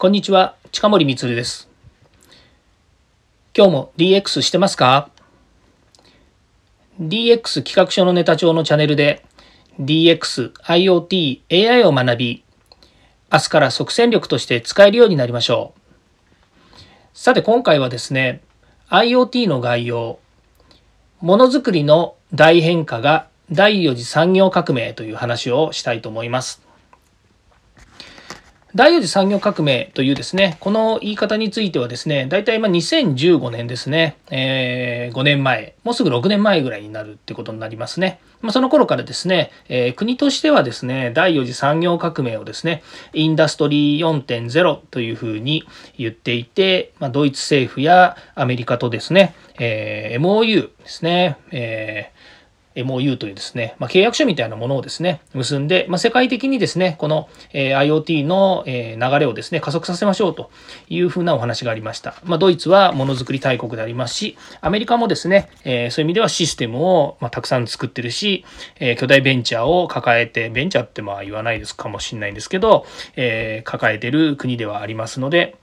こんにちは、近森光です。今日も DX してますか ?DX 企画書のネタ帳のチャンネルで DX、IoT、AI を学び、明日から即戦力として使えるようになりましょう。さて今回はですね、IoT の概要、ものづくりの大変化が第4次産業革命という話をしたいと思います。第4次産業革命というですね、この言い方についてはですね、大体ま2015年ですね、えー、5年前、もうすぐ6年前ぐらいになるってことになりますね。まあ、その頃からですね、えー、国としてはですね、第4次産業革命をですね、インダストリー4.0というふうに言っていて、まあ、ドイツ政府やアメリカとですね、えー、MOU ですね、えー MOU というですね、まあ、契約書みたいなものをですね、結んで、まあ、世界的にですね、この、え IoT の、え流れをですね、加速させましょうというふうなお話がありました。まあ、ドイツはものづくり大国でありますし、アメリカもですね、えそういう意味ではシステムを、またくさん作ってるし、え巨大ベンチャーを抱えて、ベンチャーってまあ言わないですかもしれないんですけど、え抱えてる国ではありますので、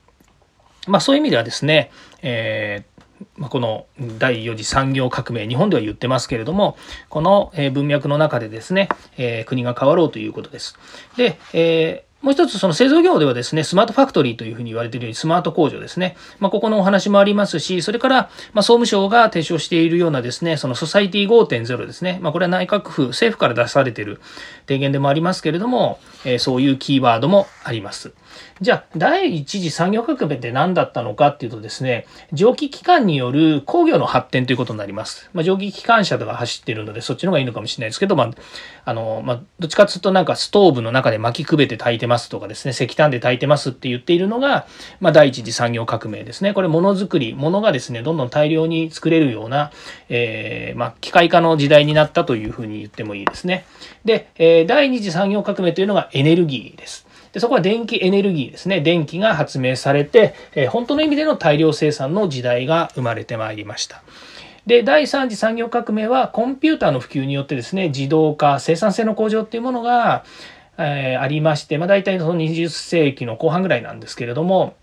まあそういう意味ではですね、えーまあこの第4次産業革命、日本では言ってますけれども、この文脈の中でですね、えー、国が変わろうということです。で、えーもう一つ、その製造業ではですね、スマートファクトリーというふうに言われているように、スマート工場ですね。まあ、ここのお話もありますし、それから、まあ、総務省が提唱しているようなですね、そのソサイティ5.0ですね。まあ、これは内閣府、政府から出されている提言でもありますけれども、えー、そういうキーワードもあります。じゃあ、第一次産業革命って何だったのかっていうとですね、蒸気機関による工業の発展ということになります。まあ、蒸気機関車とか走ってるので、そっちの方がいいのかもしれないですけど、まあ、あの、まあ、どっちかっていうとなんかストーブの中で巻きくべて炊いてますとかですね、石炭で炊いてますって言っているのが、まあ、第一次産業革命ですね。これ、ものづくり、ものがですね、どんどん大量に作れるような、えー、まあ、機械化の時代になったというふうに言ってもいいですね。で、えー、第二次産業革命というのがエネルギーです。でそこは電気エネルギーですね。電気が発明されて、えー、本当の意味での大量生産の時代が生まれてまいりました。で、第3次産業革命はコンピューターの普及によってですね、自動化、生産性の向上っていうものが、えー、ありまして、まあ、大体その20世紀の後半ぐらいなんですけれども、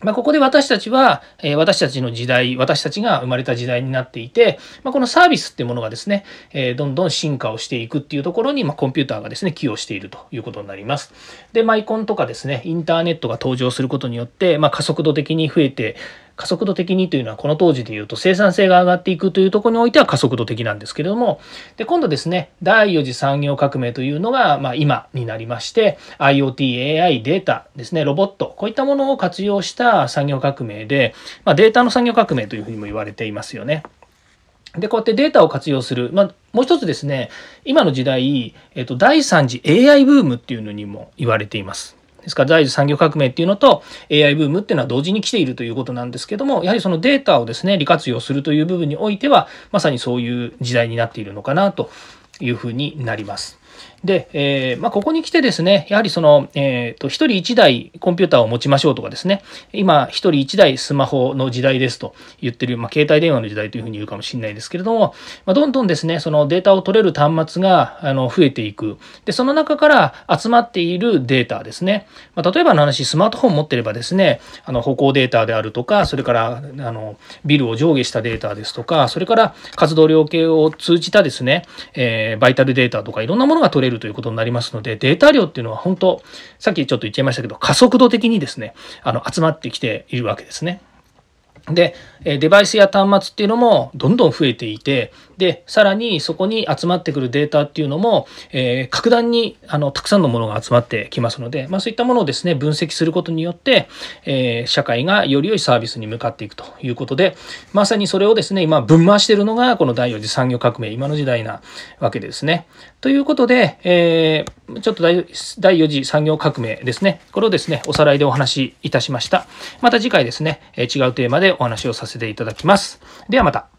まあ、ここで私たちは、えー、私たちの時代、私たちが生まれた時代になっていて、まあ、このサービスってものがですね、えー、どんどん進化をしていくっていうところに、まあ、コンピューターがですね、寄与しているということになります。で、マイコンとかですね、インターネットが登場することによって、まあ、加速度的に増えて、加速度的にというのはこの当時で言うと生産性が上がっていくというところにおいては加速度的なんですけれどもで今度ですね第4次産業革命というのが、ま、今になりまして IoT、AI、データですねロボットこういったものを活用した産業革命で、ま、データの産業革命というふうにも言われていますよね。で、こうやってデータを活用する。まあ、もう一つですね、今の時代、えっと、第3次 AI ブームっていうのにも言われています。ですから第一産業革命っていうのと AI ブームっていうのは同時に来ているということなんですけども、やはりそのデータをですね、利活用するという部分においては、まさにそういう時代になっているのかなというふうになります。で、えー、まあ、ここに来てですね、やはりその、えっ、ー、と、一人一台コンピューターを持ちましょうとかですね、今、一人一台スマホの時代ですと言ってる、まあ、携帯電話の時代というふうに言うかもしれないですけれども、まあ、どんどんですね、そのデータを取れる端末が、あの、増えていく。で、その中から集まっているデータですね。まあ、例えばの話、スマートフォン持ってればですね、あの、歩行データであるとか、それから、あの、ビルを上下したデータですとか、それから活動量計を通じたですね、えー、バイタルデータとかいろんなものがが取れるということになりますので、データ量っていうのは本当、さっきちょっと言っちゃいましたけど、加速度的にですね、あの、集まってきているわけですね。で、デバイスや端末っていうのもどんどん増えていて、で、さらにそこに集まってくるデータっていうのも、えー、格段にあのたくさんのものが集まってきますので、まあ、そういったものをですね、分析することによって、えー、社会がより良いサービスに向かっていくということで、まさにそれをですね、今分回しているのがこの第4次産業革命、今の時代なわけですね。ということで、えー、ちょっと第4次産業革命ですね、これをですね、おさらいでお話しいたしました。また次回ですね、違うテーマでお話をさせていただきます。ではまた。